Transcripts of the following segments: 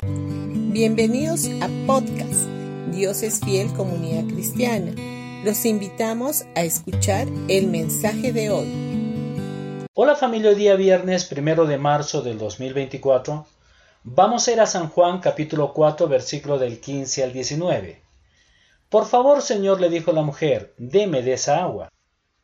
Bienvenidos a podcast Dios es fiel comunidad cristiana. Los invitamos a escuchar el mensaje de hoy. Hola familia, día viernes primero de marzo del 2024. Vamos a ir a San Juan capítulo 4 versículo del 15 al 19. Por favor, Señor, le dijo la mujer, deme de esa agua.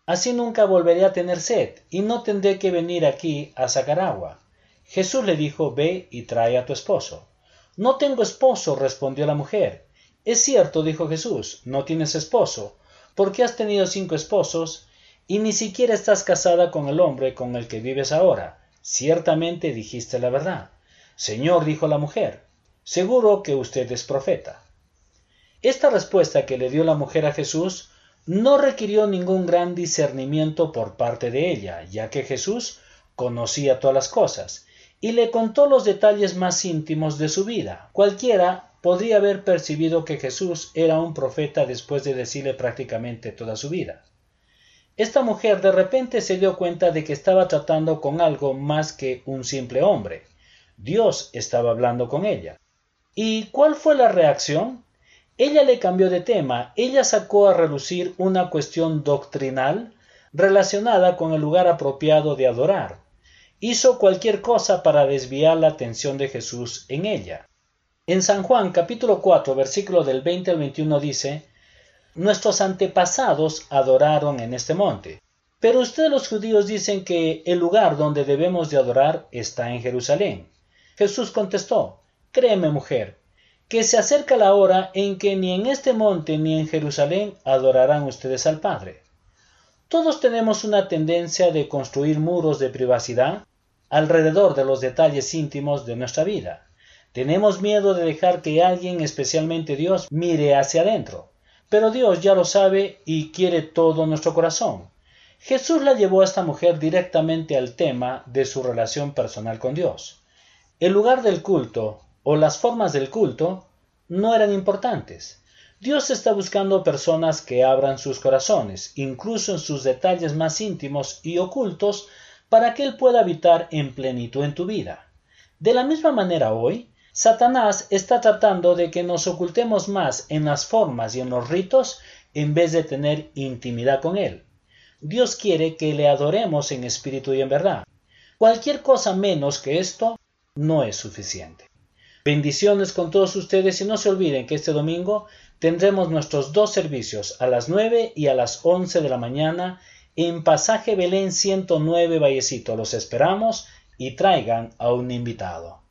Así nunca volveré a tener sed, y no tendré que venir aquí a sacar agua. Jesús le dijo, ve y trae a tu esposo. No tengo esposo, respondió la mujer. Es cierto, dijo Jesús, no tienes esposo, porque has tenido cinco esposos, y ni siquiera estás casada con el hombre con el que vives ahora. Ciertamente dijiste la verdad. Señor, dijo la mujer, seguro que usted es profeta. Esta respuesta que le dio la mujer a Jesús no requirió ningún gran discernimiento por parte de ella, ya que Jesús conocía todas las cosas y le contó los detalles más íntimos de su vida. Cualquiera podría haber percibido que Jesús era un profeta después de decirle prácticamente toda su vida. Esta mujer de repente se dio cuenta de que estaba tratando con algo más que un simple hombre. Dios estaba hablando con ella. ¿Y cuál fue la reacción? Ella le cambió de tema, ella sacó a relucir una cuestión doctrinal relacionada con el lugar apropiado de adorar. Hizo cualquier cosa para desviar la atención de Jesús en ella. En San Juan capítulo 4 versículo del 20 al 21 dice, Nuestros antepasados adoraron en este monte, pero ustedes los judíos dicen que el lugar donde debemos de adorar está en Jerusalén. Jesús contestó, Créeme mujer, que se acerca la hora en que ni en este monte ni en Jerusalén adorarán ustedes al Padre. Todos tenemos una tendencia de construir muros de privacidad alrededor de los detalles íntimos de nuestra vida. Tenemos miedo de dejar que alguien, especialmente Dios, mire hacia adentro. Pero Dios ya lo sabe y quiere todo nuestro corazón. Jesús la llevó a esta mujer directamente al tema de su relación personal con Dios. El lugar del culto o las formas del culto no eran importantes. Dios está buscando personas que abran sus corazones, incluso en sus detalles más íntimos y ocultos, para que Él pueda habitar en plenitud en tu vida. De la misma manera hoy, Satanás está tratando de que nos ocultemos más en las formas y en los ritos en vez de tener intimidad con Él. Dios quiere que le adoremos en espíritu y en verdad. Cualquier cosa menos que esto no es suficiente. Bendiciones con todos ustedes y no se olviden que este domingo tendremos nuestros dos servicios a las 9 y a las 11 de la mañana en Pasaje Belén 109 Vallecito. Los esperamos y traigan a un invitado.